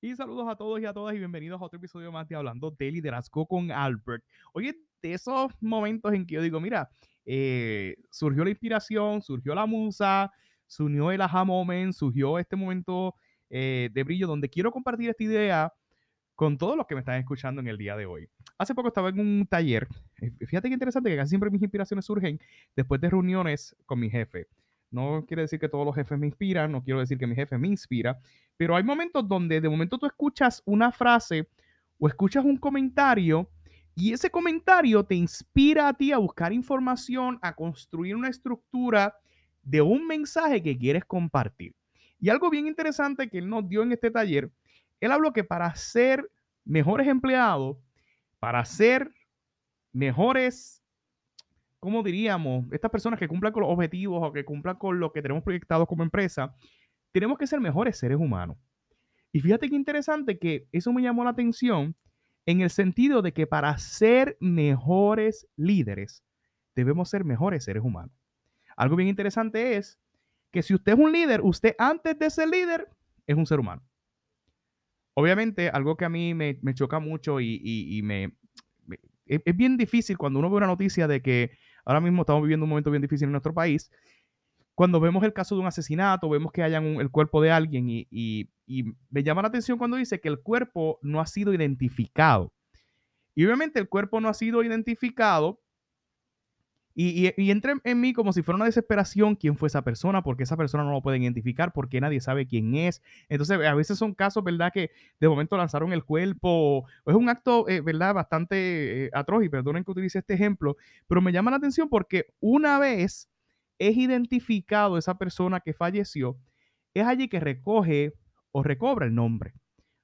Y saludos a todos y a todas y bienvenidos a otro episodio más de Hablando de Liderazgo con Albert. Oye, de esos momentos en que yo digo, mira, eh, surgió la inspiración, surgió la musa, surgió el aha moment, surgió este momento eh, de brillo donde quiero compartir esta idea con todos los que me están escuchando en el día de hoy. Hace poco estaba en un taller, eh, fíjate qué interesante que casi siempre mis inspiraciones surgen después de reuniones con mi jefe. No quiere decir que todos los jefes me inspiran, no quiero decir que mi jefe me inspira, pero hay momentos donde de momento tú escuchas una frase o escuchas un comentario y ese comentario te inspira a ti a buscar información, a construir una estructura de un mensaje que quieres compartir. Y algo bien interesante que él nos dio en este taller, él habló que para ser mejores empleados, para ser mejores ¿cómo diríamos? Estas personas que cumplan con los objetivos o que cumplan con lo que tenemos proyectado como empresa, tenemos que ser mejores seres humanos. Y fíjate qué interesante que eso me llamó la atención en el sentido de que para ser mejores líderes, debemos ser mejores seres humanos. Algo bien interesante es que si usted es un líder, usted antes de ser líder es un ser humano. Obviamente, algo que a mí me, choca mucho y, me, es, bien difícil cuando uno ve una noticia de que ahora mismo estamos viviendo un momento bien difícil en nuestro país. Cuando vemos el caso de un asesinato, vemos que hayan el cuerpo de alguien y, me llama la atención cuando dice que el cuerpo no ha sido identificado. Y obviamente el cuerpo no ha sido identificado y, y, entra en mí como si fuera una desesperación quién fue esa persona, porque esa persona no lo pueden identificar, porque nadie sabe quién es. Entonces, a veces son casos, ¿verdad? Que de momento lanzaron el cuerpo. Es un acto, eh, ¿verdad? Bastante eh, atroz, y perdonen que utilice este ejemplo, pero me llama la atención porque una vez es identificado esa persona que falleció, es allí que recoge o recobra el nombre.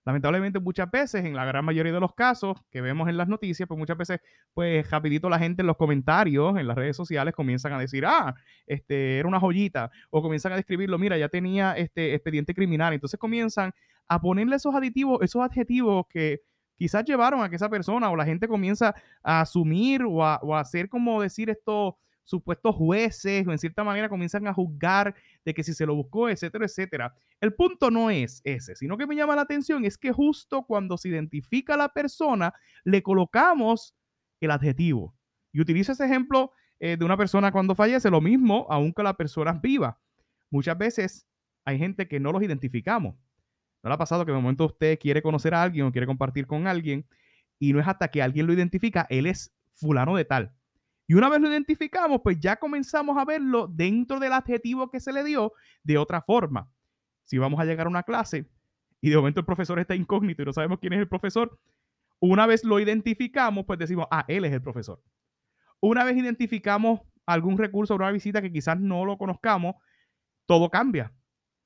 Lamentablemente muchas veces, en la gran mayoría de los casos que vemos en las noticias, pues muchas veces, pues rapidito la gente en los comentarios, en las redes sociales, comienzan a decir, ah, este, era una joyita, o comienzan a describirlo, mira, ya tenía este expediente criminal. Entonces comienzan a ponerle esos aditivos, esos adjetivos que quizás llevaron a que esa persona o la gente comienza a asumir o a, o a hacer como decir esto supuestos jueces o en cierta manera comienzan a juzgar de que si se lo buscó, etcétera, etcétera. El punto no es ese, sino que me llama la atención es que justo cuando se identifica a la persona, le colocamos el adjetivo. Y utilizo ese ejemplo eh, de una persona cuando fallece, lo mismo aunque la persona viva. Muchas veces hay gente que no los identificamos. ¿No le ha pasado que de momento usted quiere conocer a alguien o quiere compartir con alguien y no es hasta que alguien lo identifica, él es fulano de tal? Y una vez lo identificamos, pues ya comenzamos a verlo dentro del adjetivo que se le dio de otra forma. Si vamos a llegar a una clase y de momento el profesor está incógnito y no sabemos quién es el profesor, una vez lo identificamos, pues decimos, ah, él es el profesor. Una vez identificamos algún recurso o una visita que quizás no lo conozcamos, todo cambia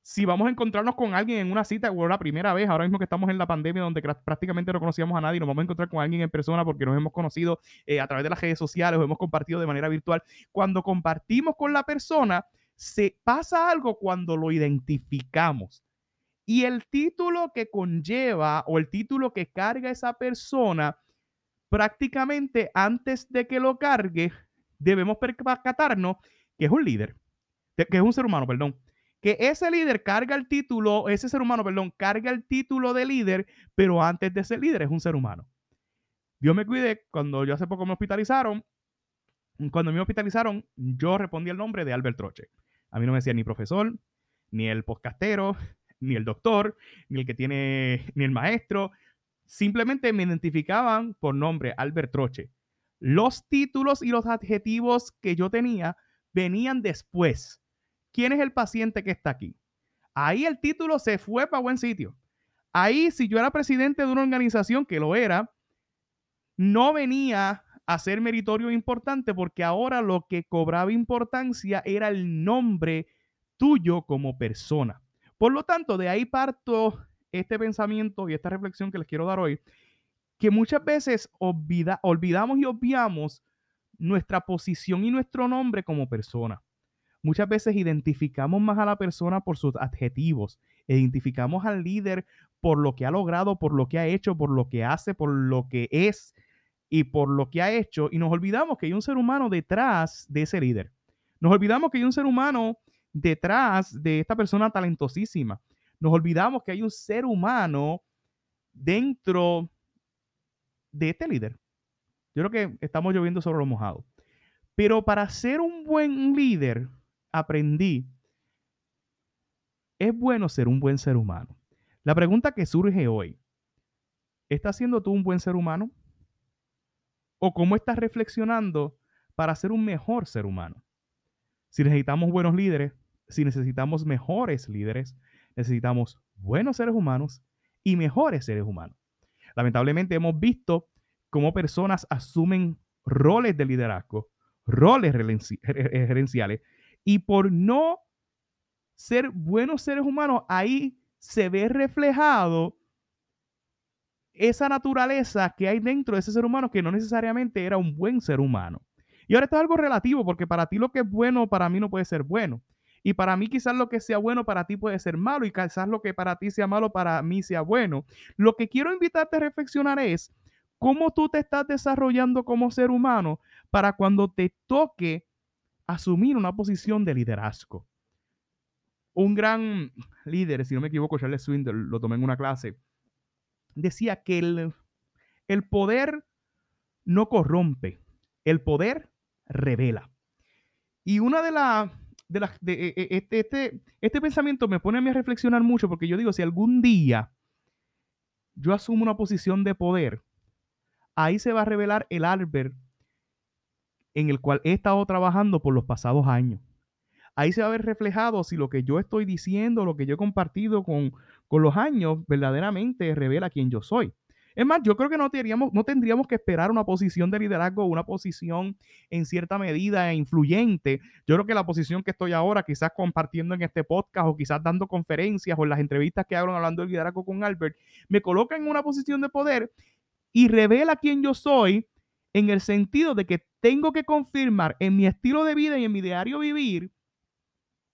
si vamos a encontrarnos con alguien en una cita o la primera vez, ahora mismo que estamos en la pandemia donde prácticamente no conocíamos a nadie, nos vamos a encontrar con alguien en persona porque nos hemos conocido eh, a través de las redes sociales o hemos compartido de manera virtual. Cuando compartimos con la persona, se pasa algo cuando lo identificamos. Y el título que conlleva o el título que carga esa persona, prácticamente antes de que lo cargue, debemos percatarnos que es un líder, que es un ser humano, perdón que ese líder carga el título, ese ser humano, perdón, carga el título de líder, pero antes de ser líder es un ser humano. Dios me cuide, cuando yo hace poco me hospitalizaron, cuando me hospitalizaron, yo respondí el nombre de Albert Troche. A mí no me decía ni profesor, ni el podcastero, ni el doctor, ni el que tiene, ni el maestro. Simplemente me identificaban por nombre Albert Troche. Los títulos y los adjetivos que yo tenía venían después quién es el paciente que está aquí. Ahí el título se fue para buen sitio. Ahí, si yo era presidente de una organización, que lo era, no venía a ser meritorio importante porque ahora lo que cobraba importancia era el nombre tuyo como persona. Por lo tanto, de ahí parto este pensamiento y esta reflexión que les quiero dar hoy, que muchas veces olvidamos y obviamos nuestra posición y nuestro nombre como persona. Muchas veces identificamos más a la persona por sus adjetivos, identificamos al líder por lo que ha logrado, por lo que ha hecho, por lo que hace, por lo que es y por lo que ha hecho, y nos olvidamos que hay un ser humano detrás de ese líder. Nos olvidamos que hay un ser humano detrás de esta persona talentosísima. Nos olvidamos que hay un ser humano dentro de este líder. Yo creo que estamos lloviendo sobre lo mojado. Pero para ser un buen líder, aprendí, es bueno ser un buen ser humano. La pregunta que surge hoy, ¿estás siendo tú un buen ser humano? ¿O cómo estás reflexionando para ser un mejor ser humano? Si necesitamos buenos líderes, si necesitamos mejores líderes, necesitamos buenos seres humanos y mejores seres humanos. Lamentablemente hemos visto cómo personas asumen roles de liderazgo, roles gerenciales, y por no ser buenos seres humanos, ahí se ve reflejado esa naturaleza que hay dentro de ese ser humano que no necesariamente era un buen ser humano. Y ahora esto es algo relativo, porque para ti lo que es bueno, para mí no puede ser bueno. Y para mí quizás lo que sea bueno para ti puede ser malo y quizás lo que para ti sea malo para mí sea bueno. Lo que quiero invitarte a reflexionar es cómo tú te estás desarrollando como ser humano para cuando te toque asumir una posición de liderazgo. Un gran líder, si no me equivoco, Charles Swindle, lo tomé en una clase, decía que el, el poder no corrompe, el poder revela. Y una de las de, de e, e, este, este, este pensamiento me pone a mí a reflexionar mucho porque yo digo, si algún día yo asumo una posición de poder, ahí se va a revelar el Albert en el cual he estado trabajando por los pasados años. Ahí se va a ver reflejado si lo que yo estoy diciendo, lo que yo he compartido con, con los años, verdaderamente revela quién yo soy. Es más, yo creo que no tendríamos, no tendríamos que esperar una posición de liderazgo, una posición en cierta medida influyente. Yo creo que la posición que estoy ahora, quizás compartiendo en este podcast o quizás dando conferencias o en las entrevistas que hago hablando de liderazgo con Albert, me coloca en una posición de poder y revela quién yo soy en el sentido de que tengo que confirmar en mi estilo de vida y en mi diario vivir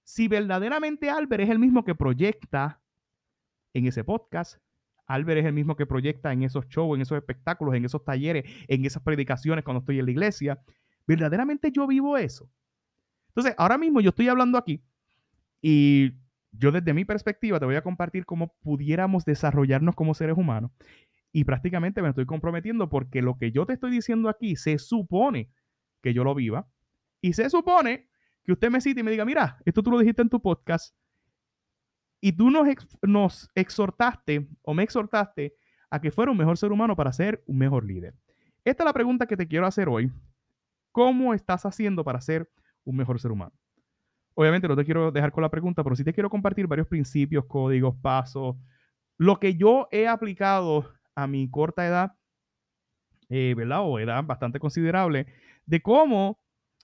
si verdaderamente Albert es el mismo que proyecta en ese podcast, Albert es el mismo que proyecta en esos shows, en esos espectáculos, en esos talleres, en esas predicaciones cuando estoy en la iglesia. ¿Verdaderamente yo vivo eso? Entonces, ahora mismo yo estoy hablando aquí y yo desde mi perspectiva te voy a compartir cómo pudiéramos desarrollarnos como seres humanos y prácticamente me estoy comprometiendo porque lo que yo te estoy diciendo aquí se supone que yo lo viva y se supone que usted me cite y me diga, mira, esto tú lo dijiste en tu podcast, y tú nos, nos exhortaste o me exhortaste a que fuera un mejor ser humano para ser un mejor líder. Esta es la pregunta que te quiero hacer hoy. ¿Cómo estás haciendo para ser un mejor ser humano? Obviamente no te quiero dejar con la pregunta, pero sí te quiero compartir varios principios, códigos, pasos, lo que yo he aplicado a mi corta edad, eh, ¿verdad? O edad bastante considerable, de cómo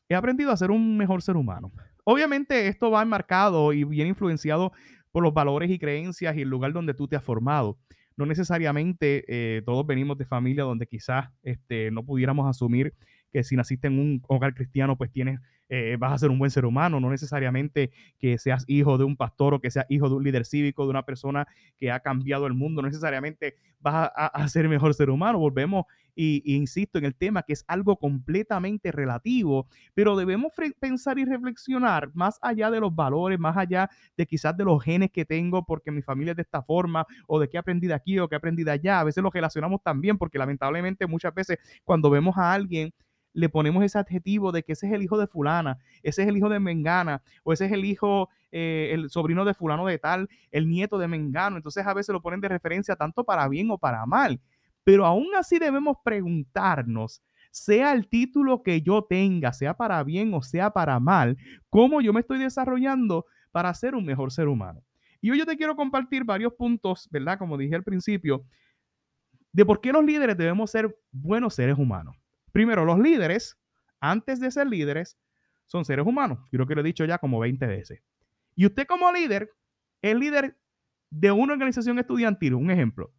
he aprendido a ser un mejor ser humano. Obviamente esto va enmarcado y bien influenciado por los valores y creencias y el lugar donde tú te has formado. No necesariamente eh, todos venimos de familia donde quizás este, no pudiéramos asumir que si naciste en un hogar cristiano, pues tienes eh, vas a ser un buen ser humano, no necesariamente que seas hijo de un pastor o que seas hijo de un líder cívico, de una persona que ha cambiado el mundo, no necesariamente vas a, ser mejor ser humano. Volvemos y, insisto en el tema que es algo completamente relativo, pero debemos pensar y reflexionar más allá de los valores, más allá de quizás de los genes que tengo porque mi familia es de esta forma o de qué aprendí de aquí o qué aprendí de allá. A veces lo relacionamos también porque lamentablemente muchas veces cuando vemos a alguien le ponemos ese adjetivo de que ese es el hijo de fulana, ese es el hijo de Mengana, o ese es el hijo, eh, el sobrino de fulano de tal, el nieto de Mengano. Entonces a veces lo ponen de referencia tanto para bien o para mal. Pero aún así debemos preguntarnos, sea el título que yo tenga, sea para bien o sea para mal, cómo yo me estoy desarrollando para ser un mejor ser humano. Y hoy yo te quiero compartir varios puntos, ¿verdad? Como dije al principio, de por qué los líderes debemos ser buenos seres humanos. Primero, los líderes, antes de ser líderes, son seres humanos. Creo que lo he dicho ya como 20 veces. Y usted como líder es líder de una organización estudiantil, un ejemplo.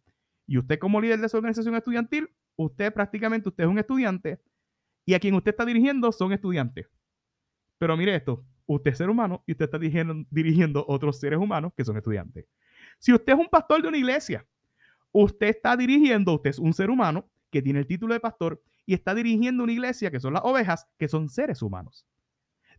Y usted como líder de esa organización estudiantil, usted prácticamente usted es un estudiante y a quien usted está dirigiendo son estudiantes. Pero mire esto, usted es ser humano y usted está dirigiendo, dirigiendo otros seres humanos que son estudiantes. Si usted es un pastor de una iglesia, usted está dirigiendo, usted es un ser humano que tiene el título de pastor y está dirigiendo una iglesia que son las ovejas, que son seres humanos.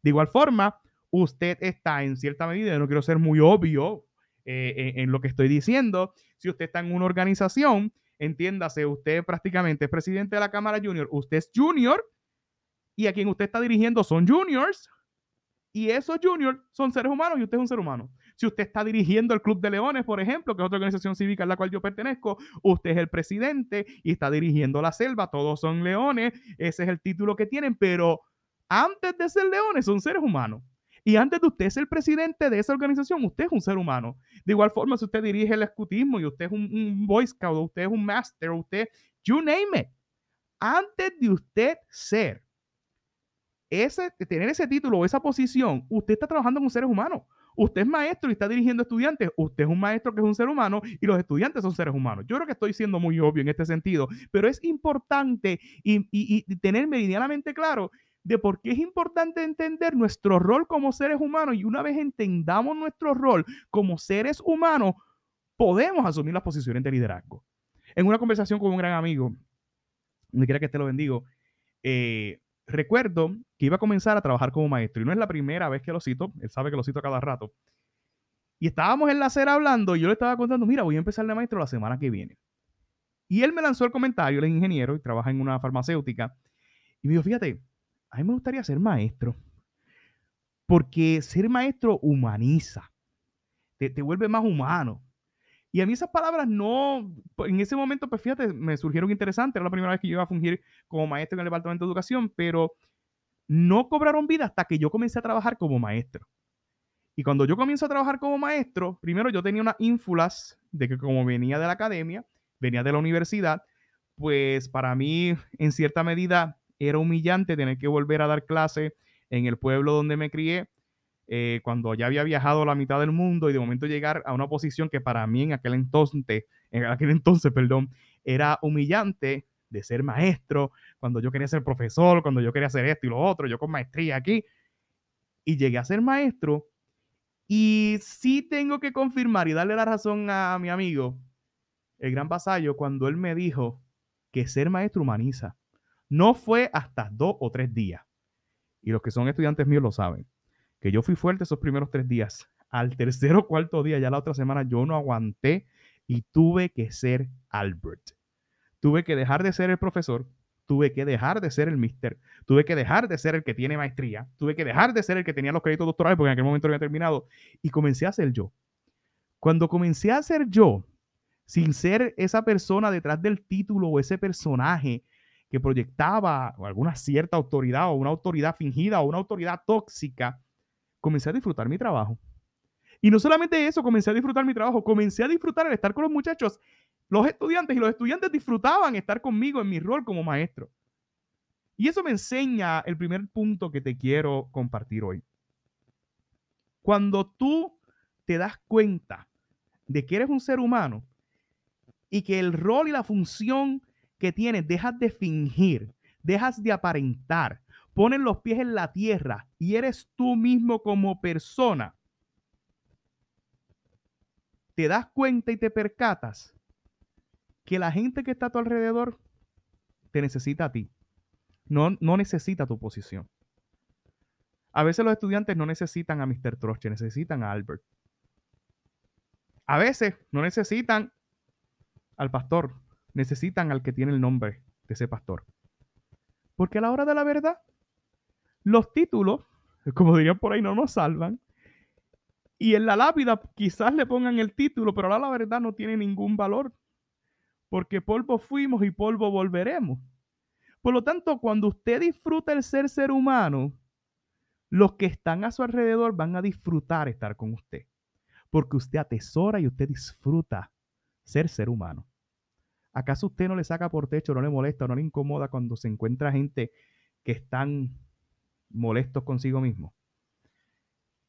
De igual forma, usted está en cierta medida, no quiero ser muy obvio, eh, en, lo que estoy diciendo. Si usted está en una organización, entiéndase, usted prácticamente es presidente de la Cámara Junior, usted es junior y a quien usted está dirigiendo son juniors y esos juniors son seres humanos y usted es un ser humano. Si usted está dirigiendo el Club de Leones, por ejemplo, que es otra organización cívica a la cual yo pertenezco, usted es el presidente y está dirigiendo la selva, todos son leones, ese es el título que tienen, pero antes de ser leones son seres humanos. Y antes de usted ser presidente de esa organización, usted es un ser humano. De igual forma, si usted dirige el escutismo y usted es un, un Boy Scout, usted es un Master, usted, you name it. Antes de usted ser ese, tener ese título o esa posición, usted está trabajando con seres humanos. Usted es maestro y está dirigiendo estudiantes. Usted es un maestro que es un ser humano y los estudiantes son seres humanos. Yo creo que estoy siendo muy obvio en este sentido, pero es importante y, tener meridianamente claro de por qué es importante entender nuestro rol como seres humanos y una vez entendamos nuestro rol como seres humanos, podemos asumir las posiciones de liderazgo. En una conversación con un gran amigo, donde quiera que esté lo bendigo, eh, recuerdo que iba a comenzar a trabajar como maestro y no es la primera vez que lo cito, él sabe que lo cito cada rato. Y estábamos en la acera hablando y yo le estaba contando, mira, voy a empezar de maestro la semana que viene. Y él me lanzó el comentario, él es ingeniero y trabaja en una farmacéutica, y me dijo, fíjate, a mí me gustaría ser maestro, porque ser maestro humaniza, te, te vuelve más humano. Y a mí esas palabras no, pues, en ese momento, pues fíjate, me surgieron interesantes. Era la primera vez que yo iba a fungir como maestro en el Departamento de Educación, pero no cobraron vida hasta que yo comencé a trabajar como maestro. Y cuando yo comienzo a trabajar como maestro, primero yo tenía unas ínfulas de que como venía de la academia, venía de la universidad, pues para mí en cierta medida era humillante tener que volver a dar clase en el pueblo donde me crié, eh, cuando ya había viajado la mitad del mundo y de momento llegar a una posición que para mí en aquel entonces, en aquel entonces, perdón, era humillante de ser maestro, cuando yo quería ser profesor, cuando yo quería hacer esto y lo otro, yo con maestría aquí, y llegué a ser maestro. Y sí tengo que confirmar y darle la razón a mi amigo, el gran vasallo, cuando él me dijo que ser maestro humaniza. No fue hasta dos o tres días. Y los que son estudiantes míos lo saben que yo fui fuerte esos primeros tres días. Al tercer o cuarto día, ya la otra semana, yo no aguanté y tuve que ser Albert. Tuve que dejar de ser el profesor, tuve que dejar de ser el mister, tuve que dejar de ser el que tiene maestría, tuve que dejar de ser el que tenía los créditos doctorales porque en aquel momento había terminado y comencé a ser yo. Cuando comencé a ser yo, sin ser esa persona detrás del título o ese personaje que proyectaba alguna cierta autoridad o una autoridad fingida o una autoridad tóxica, comencé a disfrutar mi trabajo. Y no solamente eso, comencé a disfrutar mi trabajo, comencé a disfrutar el estar con los muchachos, los estudiantes, y los estudiantes disfrutaban estar conmigo en mi rol como maestro. Y eso me enseña el primer punto que te quiero compartir hoy. Cuando tú te das cuenta de que eres un ser humano y que el rol y la función que tienes dejas de fingir, dejas de aparentar, pones los pies en la tierra y eres tú mismo como persona, te das cuenta y te percatas que la gente que está a tu alrededor te necesita a ti. No, no necesita tu posición. A veces los estudiantes no necesitan a Mr. Troche, necesitan a Albert. A veces no necesitan al pastor, necesitan al que tiene el nombre de ese pastor. Porque a la hora de la verdad, los títulos, como dirían por ahí, no nos salvan. Y en la lápida quizás le pongan el título, pero ahora la verdad no tiene ningún valor. Porque polvo fuimos y polvo volveremos. Por lo tanto, cuando usted disfruta el ser ser humano, los que están a su alrededor van a disfrutar estar con usted. Porque usted atesora y usted disfruta ser ser humano. ¿Acaso usted no le saca por techo, no le molesta, no le incomoda cuando se encuentra gente que están molestos consigo mismos,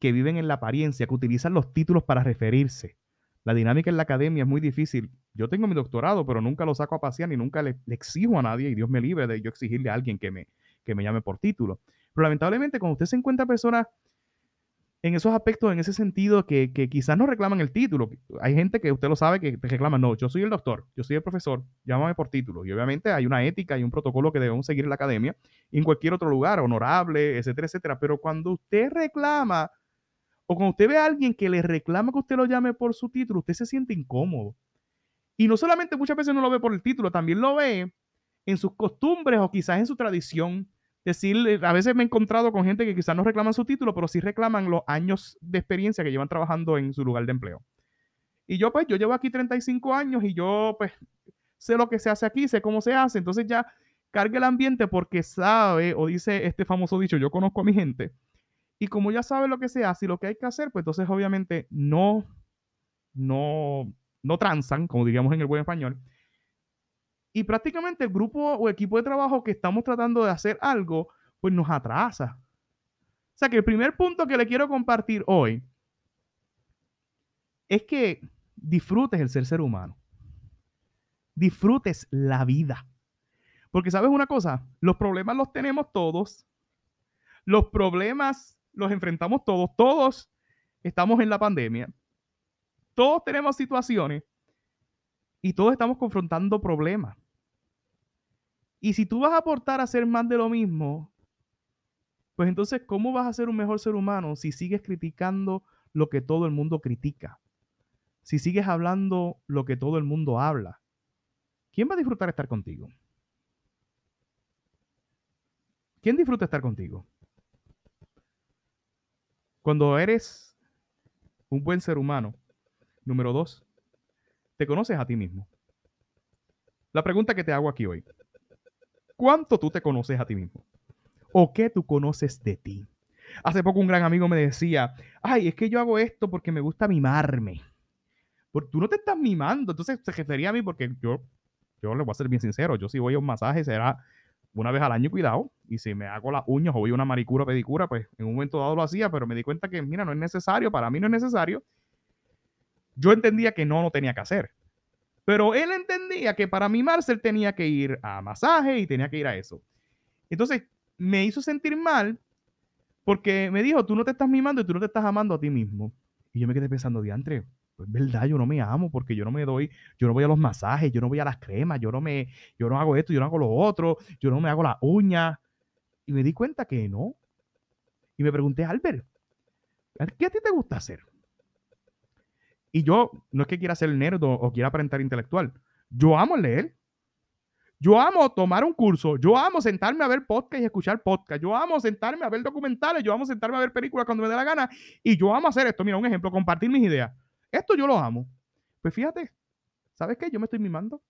que viven en la apariencia, que utilizan los títulos para referirse. La dinámica en la academia es muy difícil. Yo tengo mi doctorado, pero nunca lo saco a pasear ni nunca le, exijo a nadie, y Dios me libre de yo exigirle a alguien que me, que me llame por título. Pero lamentablemente, cuando usted se encuentra personas en esos aspectos, en ese sentido, que, quizás no reclaman el título. Hay gente que usted lo sabe que te reclama, no, yo soy el doctor, yo soy el profesor, llámame por título. Y obviamente hay una ética y un protocolo que debemos seguir en la academia en cualquier otro lugar, honorable, etcétera, etcétera. Pero cuando usted reclama o cuando usted ve a alguien que le reclama que usted lo llame por su título, usted se siente incómodo. Y no solamente muchas veces no lo ve por el título, también lo ve en sus costumbres o quizás en su tradición. Decir, a veces me he encontrado con gente que quizás no reclaman su título, pero sí reclaman los años de experiencia que llevan trabajando en su lugar de empleo. Y yo, pues, yo llevo aquí 35 años y yo, pues, sé lo que se hace aquí, sé cómo se hace. Entonces ya carga el ambiente porque sabe, o dice este famoso dicho, yo conozco a mi gente. Y como ya sabe lo que se hace y lo que hay que hacer, pues entonces obviamente no, no, no transan, como diríamos en el buen español. Y prácticamente el grupo o equipo de trabajo que estamos tratando de hacer algo, pues nos atrasa. O sea que el primer punto que le quiero compartir hoy es que disfrutes el ser ser humano. Disfrutes la vida. Porque sabes una cosa, los problemas los tenemos todos. Los problemas los enfrentamos todos. Todos estamos en la pandemia. Todos tenemos situaciones y todos estamos confrontando problemas. Y si tú vas a aportar a hacer más de lo mismo, pues entonces, ¿cómo vas a ser un mejor ser humano si sigues criticando lo que todo el mundo critica? si sigues hablando lo que todo el mundo habla? ¿Quién va a disfrutar estar contigo? ¿Quién disfruta estar contigo? Cuando eres un buen ser humano, número dos, te conoces a ti mismo. La pregunta que te hago aquí hoy, ¿cuánto tú te conoces a ti mismo? ¿O qué tú conoces de ti? Hace poco un gran amigo me decía, ay, es que yo hago esto porque me gusta mimarme porque tú no te estás mimando. Entonces se refería a mí porque yo, yo le voy a ser bien sincero, yo si voy a un masaje será una vez al año, cuidado. Y si me hago las uñas o voy a una maricura, pedicura, pues en un momento dado lo hacía, pero me di cuenta que, mira, no es necesario, para mí no es necesario. Yo entendía que no, no tenía que hacer. Pero él entendía que para mimarse él tenía que ir a masaje y tenía que ir a eso. Entonces me hizo sentir mal porque me dijo, tú no te estás mimando y tú no te estás amando a ti mismo. Y yo me quedé pensando, diantre, pues verdad, yo no me amo porque yo no me doy, yo no voy a los masajes, yo no voy a las cremas, yo no me, yo no hago esto, yo no hago lo otro, yo no me hago la uña. Y me di cuenta que no. Y me pregunté, Albert, ¿qué a ti te gusta hacer? Y yo, no es que quiera ser nerd o, o quiera aparentar intelectual, yo amo leer. Yo amo tomar un curso, yo amo sentarme a ver podcast y escuchar podcast, yo amo sentarme a ver documentales, yo amo sentarme a ver películas cuando me dé la gana y yo amo hacer esto. Mira, un ejemplo, compartir mis ideas. Esto yo lo amo. Pues fíjate, ¿sabes qué? Yo me estoy mimando.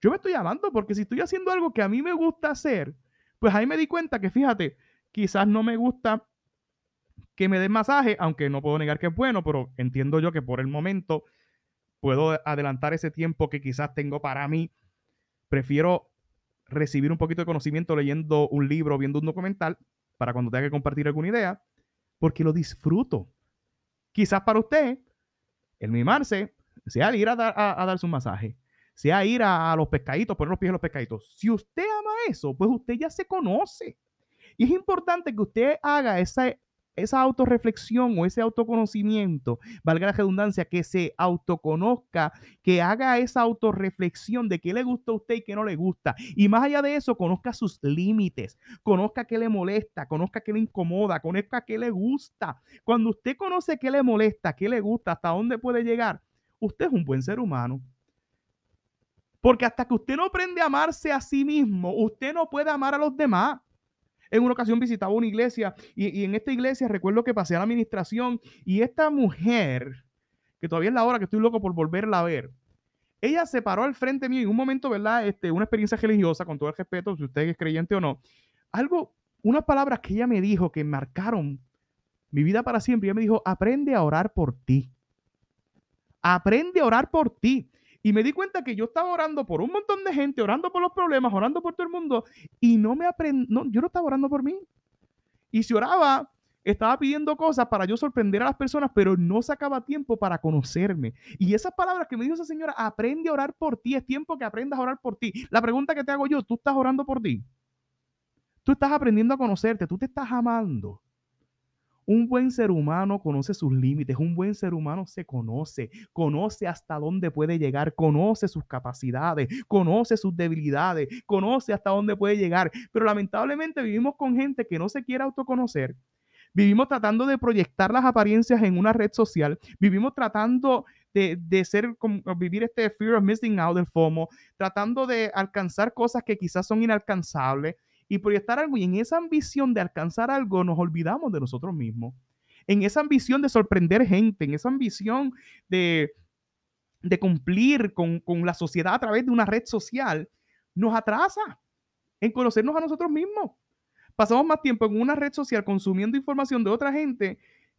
Yo me estoy amando porque si estoy haciendo algo que a mí me gusta hacer, pues ahí me di cuenta que fíjate, quizás no me gusta que me den masaje, aunque no puedo negar que es bueno, pero entiendo yo que por el momento puedo adelantar ese tiempo que quizás tengo para mí. Prefiero recibir un poquito de conocimiento leyendo un libro, viendo un documental, para cuando tenga que compartir alguna idea, porque lo disfruto. Quizás para usted el mimarse, sea ir a, a, darse un masaje, sea ir a, los pescaditos, poner los pies en los pescaditos. Si usted ama eso, pues usted ya se conoce. Y es importante que usted haga esa, esa autorreflexión o ese autoconocimiento, valga la redundancia, que se autoconozca, que haga esa autorreflexión de qué le gusta a usted y qué no le gusta. Y más allá de eso, conozca sus límites, conozca qué le molesta, conozca qué le incomoda, conozca qué le gusta. Cuando usted conoce qué le molesta, qué le gusta, hasta dónde puede llegar, usted es un buen ser humano. Porque hasta que usted no aprende a amarse a sí mismo, usted no puede amar a los demás en una ocasión visitaba una iglesia y, en esta iglesia recuerdo que pasé a la administración y esta mujer, que todavía es la hora que estoy loco por volverla a ver, ella se paró al frente mío en un momento, ¿verdad? Este, una experiencia religiosa, con todo el respeto, si usted es creyente o no. Algo, unas palabras que ella me dijo que marcaron mi vida para siempre. Ella me dijo, aprende a orar por ti. Aprende a orar por ti. Y me di cuenta que yo estaba orando por un montón de gente, orando por los problemas, orando por todo el mundo, y no me aprendí, no, yo no estaba orando por mí. Y si oraba, estaba pidiendo cosas para yo sorprender a las personas, pero no sacaba tiempo para conocerme. Y esas palabras que me dijo esa señora, aprende a orar por ti, es tiempo que aprendas a orar por ti. La pregunta que te hago yo, ¿tú estás orando por ti? Tú estás aprendiendo a conocerte, tú te estás amando. Un buen ser humano conoce sus límites, un buen ser humano se conoce, conoce hasta dónde puede llegar, conoce sus capacidades, conoce sus debilidades, conoce hasta dónde puede llegar. Pero lamentablemente vivimos con gente que no se quiere autoconocer, Vivimos tratando de proyectar las apariencias en una red social. Vivimos tratando de, de ser, vivir este fear of missing out del FOMO, tratando de alcanzar cosas que quizás son inalcanzables y proyectar algo. Y en esa ambición de alcanzar algo nos olvidamos de nosotros mismos. En esa ambición de sorprender gente, en esa ambición de, de cumplir con, con la sociedad a través de una red social, nos atrasa en conocernos a nosotros mismos. Pasamos más tiempo en una red social consumiendo información de otra gente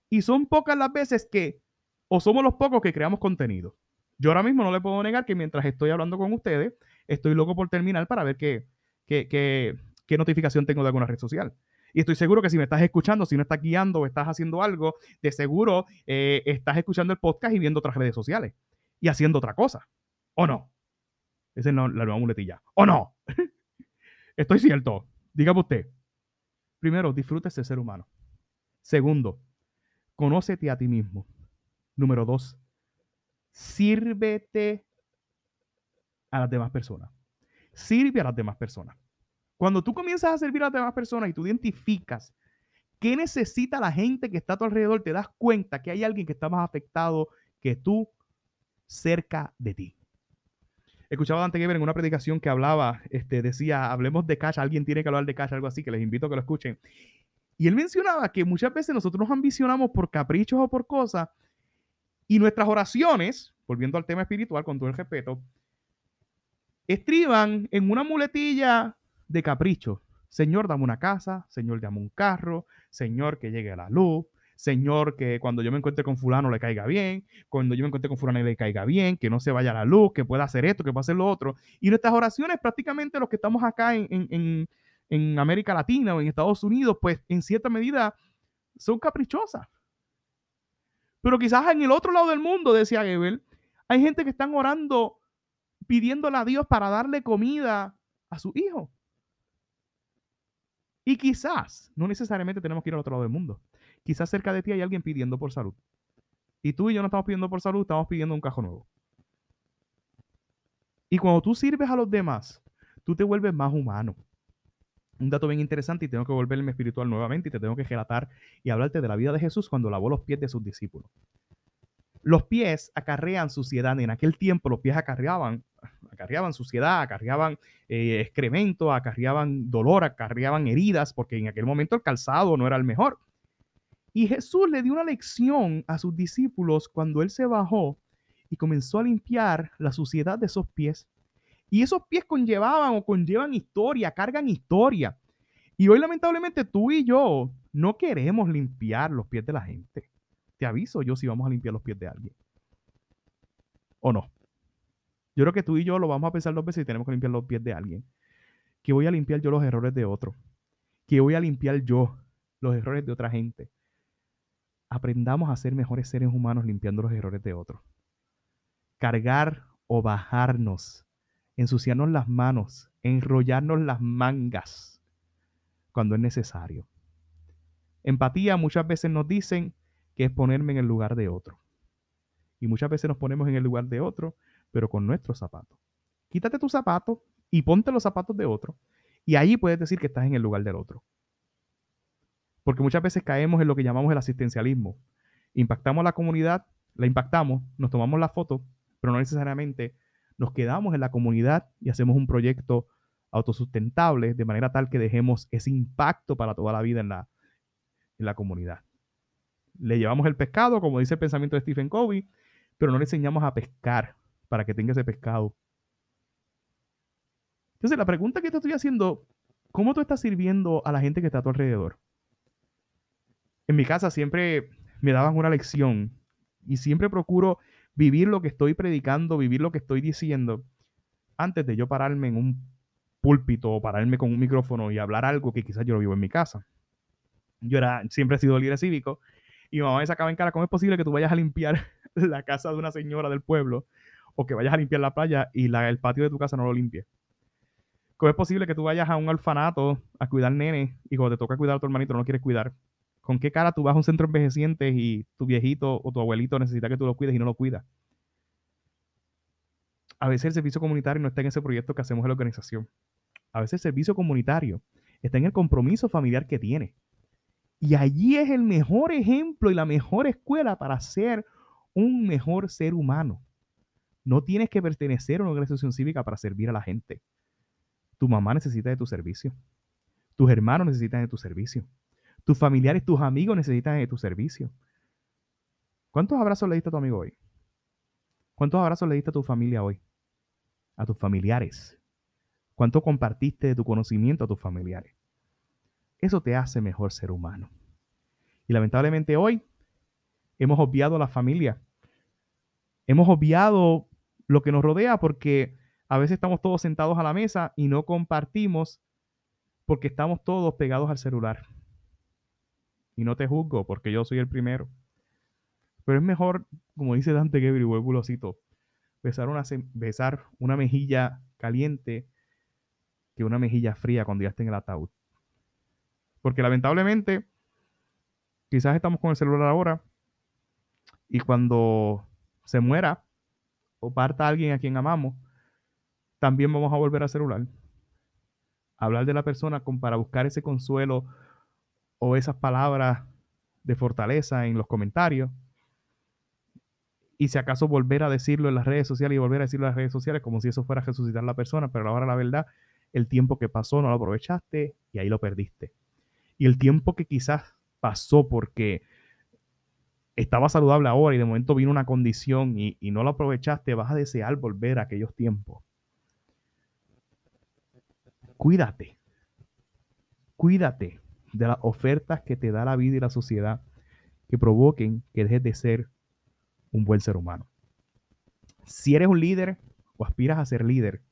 y son pocas las veces que o somos los pocos que creamos contenido. Yo ahora mismo no le puedo negar que mientras estoy hablando con ustedes, estoy loco por terminar para ver qué, qué, qué, qué notificación tengo de alguna red social. Y estoy seguro que si me estás escuchando, si no estás guiando o estás haciendo algo, de seguro eh, estás escuchando el podcast y viendo otras redes sociales y haciendo otra cosa. ¿O no? Esa es la nueva muletilla. ¿O no? Estoy cierto. Dígame usted. Primero, disfrute ese ser humano. Segundo, conócete a ti mismo. Número dos, sírvete a las demás personas. Sirve a las demás personas. Cuando tú comienzas a servir a las demás personas y tú identificas qué necesita la gente que está a tu alrededor, te das cuenta que hay alguien que está más afectado que tú cerca de ti. Escuchaba a Dante Geber en una predicación que hablaba, este, decía, hablemos de cash, alguien tiene que hablar de cash, algo así, que les invito a que lo escuchen. Y él mencionaba que muchas veces nosotros nos ambicionamos por caprichos o por cosas y nuestras oraciones, volviendo al tema espiritual con todo el respeto, estriban en una muletilla de capricho. Señor, dame una casa, Señor, dame un carro, Señor, que llegue a la luz, Señor, que cuando yo me encuentre con fulano le caiga bien, cuando yo me encuentre con fulano le caiga bien, que no se vaya la luz, que pueda hacer esto, que pueda hacer lo otro. Y nuestras oraciones, prácticamente los que estamos acá en, América Latina o en Estados Unidos, pues en cierta medida son caprichosas. Pero quizás en el otro lado del mundo, decía Gebel, hay gente que están orando pidiéndole a Dios para darle comida a su hijo. Y quizás, no necesariamente tenemos que ir al otro lado del mundo. Quizás cerca de ti hay alguien pidiendo por salud. Y tú y yo no estamos pidiendo por salud, estamos pidiendo un cajo nuevo. Y cuando tú sirves a los demás, tú te vuelves más humano. Un dato bien interesante y tengo que volverme espiritual nuevamente y te tengo que relatar y hablarte de la vida de Jesús cuando lavó los pies de sus discípulos. Los pies acarrean suciedad. En aquel tiempo los pies acarreaban, acarreaban suciedad, acarreaban eh, excremento, acarreaban dolor, acarreaban heridas, porque en aquel momento el calzado no era el mejor. Y Jesús le dio una lección a sus discípulos cuando él se bajó y comenzó a limpiar la suciedad de esos pies. Y esos pies conllevaban o conllevan historia, cargan historia. Y hoy lamentablemente tú y yo no queremos limpiar los pies de la gente. Te aviso yo si vamos a limpiar los pies de alguien. ¿O no? Yo creo que tú y yo lo vamos a pensar dos veces y tenemos que limpiar los pies de alguien. Que voy a limpiar yo los errores de otro. Que voy a limpiar yo los errores de otra gente aprendamos a ser mejores seres humanos limpiando los errores de otros. Cargar o bajarnos, ensuciarnos las manos, enrollarnos las mangas cuando es necesario. Empatía muchas veces nos dicen que es ponerme en el lugar de otro. Y muchas veces nos ponemos en el lugar de otro, pero con nuestros zapatos. Quítate tus zapatos y ponte los zapatos de otro. Y ahí puedes decir que estás en el lugar del otro. Porque muchas veces caemos en lo que llamamos el asistencialismo. Impactamos a la comunidad, la impactamos, nos tomamos la foto, pero no necesariamente nos quedamos en la comunidad y hacemos un proyecto autosustentable de manera tal que dejemos ese impacto para toda la vida en la, en la comunidad. Le llevamos el pescado, como dice el pensamiento de Stephen Covey, pero no le enseñamos a pescar para que tenga ese pescado. Entonces, la pregunta que te estoy haciendo, ¿cómo tú estás sirviendo a la gente que está a tu alrededor? en mi casa siempre me daban una lección y siempre procuro vivir lo que estoy predicando, vivir lo que estoy diciendo, antes de yo pararme en un púlpito o pararme con un micrófono y hablar algo que quizás yo lo vivo en mi casa. Yo era, siempre he sido líder cívico y mamá me sacaba en cara, ¿cómo es posible que tú vayas a limpiar la casa de una señora del pueblo o que vayas a limpiar la playa y el patio de tu casa no lo limpie? ¿Cómo es posible que tú vayas a un orfanato a cuidar nene y cuando te toca cuidar a tu hermanito no lo quieres cuidar? ¿Con qué cara tú vas a un centro envejeciente y tu viejito o tu abuelito necesita que tú lo cuides y no lo cuidas? A veces el servicio comunitario no está en ese proyecto que hacemos en la organización. A veces el servicio comunitario está en el compromiso familiar que tiene. Y allí es el mejor ejemplo y la mejor escuela para ser un mejor ser humano. No tienes que pertenecer a una organización cívica para servir a la gente. Tu mamá necesita de tu servicio. Tus hermanos necesitan de tu servicio. Tus familiares, tus amigos necesitan de tu servicio. ¿Cuántos abrazos le diste a tu amigo hoy? ¿Cuántos abrazos le diste a tu familia hoy? A tus familiares. ¿Cuánto compartiste de tu conocimiento a tus familiares? Eso te hace mejor ser humano. Y lamentablemente hoy hemos obviado a la familia. Hemos obviado lo que nos rodea porque a veces estamos todos sentados a la mesa y no compartimos porque estamos todos pegados al celular. Y no te juzgo porque yo soy el primero. Pero es mejor, como dice Dante Gebri, vuelvo besar una, besar una mejilla caliente que una mejilla fría cuando ya esté en el ataúd. Porque lamentablemente, quizás estamos con el celular ahora y cuando se muera o parta alguien a quien amamos, también vamos a volver al celular. Hablar de la persona para buscar ese consuelo o esas palabras de fortaleza en los comentarios. Y si acaso volver a decirlo en las redes sociales y volver a decirlo en las redes sociales como si eso fuera a resucitar a la persona, pero ahora la verdad el tiempo que pasó no lo aprovechaste y ahí lo perdiste. Y el tiempo que quizás pasó porque estaba saludable ahora y de momento vino una condición y, no lo aprovechaste, vas a desear volver a aquellos tiempos. Cuídate. Cuídate de las ofertas que te da la vida y la sociedad que provoquen que dejes de ser un buen ser humano. Si eres un líder o aspiras a ser líder,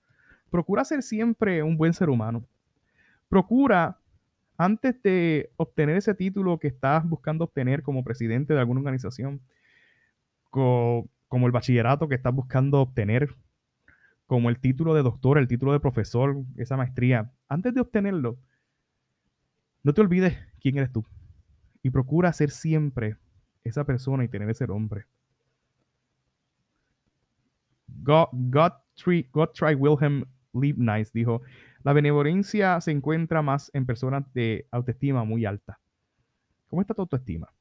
procura ser siempre un buen ser humano. Procura, antes de obtener ese título que estás buscando obtener como presidente de alguna organización, como el bachillerato que estás buscando obtener, como el título de doctor, el título de profesor, esa maestría, antes de obtenerlo, no te olvides quién eres tú. Y procura ser siempre esa persona y tener ese nombre. God, God, Gottfried Wilhelm Leibniz dijo, la benevolencia se encuentra más en personas de autoestima muy alta. ¿Cómo está tu autoestima?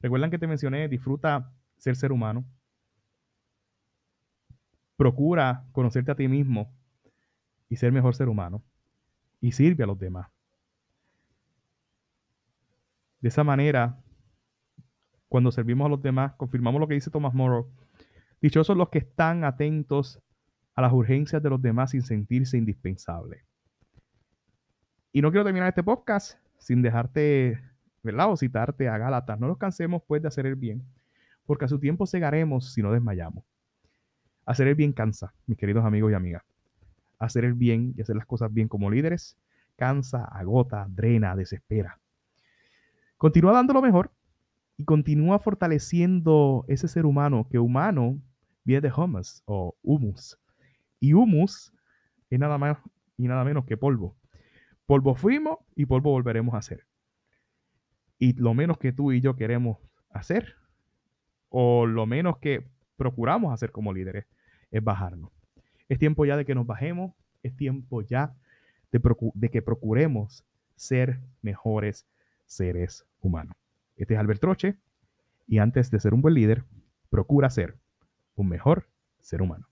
Recuerdan que te mencioné, disfruta ser ser humano. Procura conocerte a ti mismo y ser mejor ser humano. Y sirve a los demás. De esa manera, cuando servimos a los demás, confirmamos lo que dice Thomas Morrow. Dichosos los que están atentos a las urgencias de los demás sin sentirse indispensable. Y no quiero terminar este podcast sin dejarte, ¿verdad? O citarte a Gálatas. No nos cansemos pues de hacer el bien, porque a su tiempo cegaremos si no desmayamos. Hacer el bien cansa, mis queridos amigos y amigas. Hacer el bien y hacer las cosas bien como líderes cansa, agota, drena, desespera. Continúa dando lo mejor y continúa fortaleciendo ese ser humano que humano viene de humus o humus, y humus es nada más y nada menos que polvo. Polvo fuimos y polvo volveremos a hacer. Y lo menos que tú y yo queremos hacer, o lo menos que procuramos hacer como líderes, es bajarnos. Es tiempo ya de que nos bajemos, es tiempo ya de que procuremos ser mejores seres humanos. Este es Albert Troche, y antes de ser un buen líder, procura ser un mejor ser humano.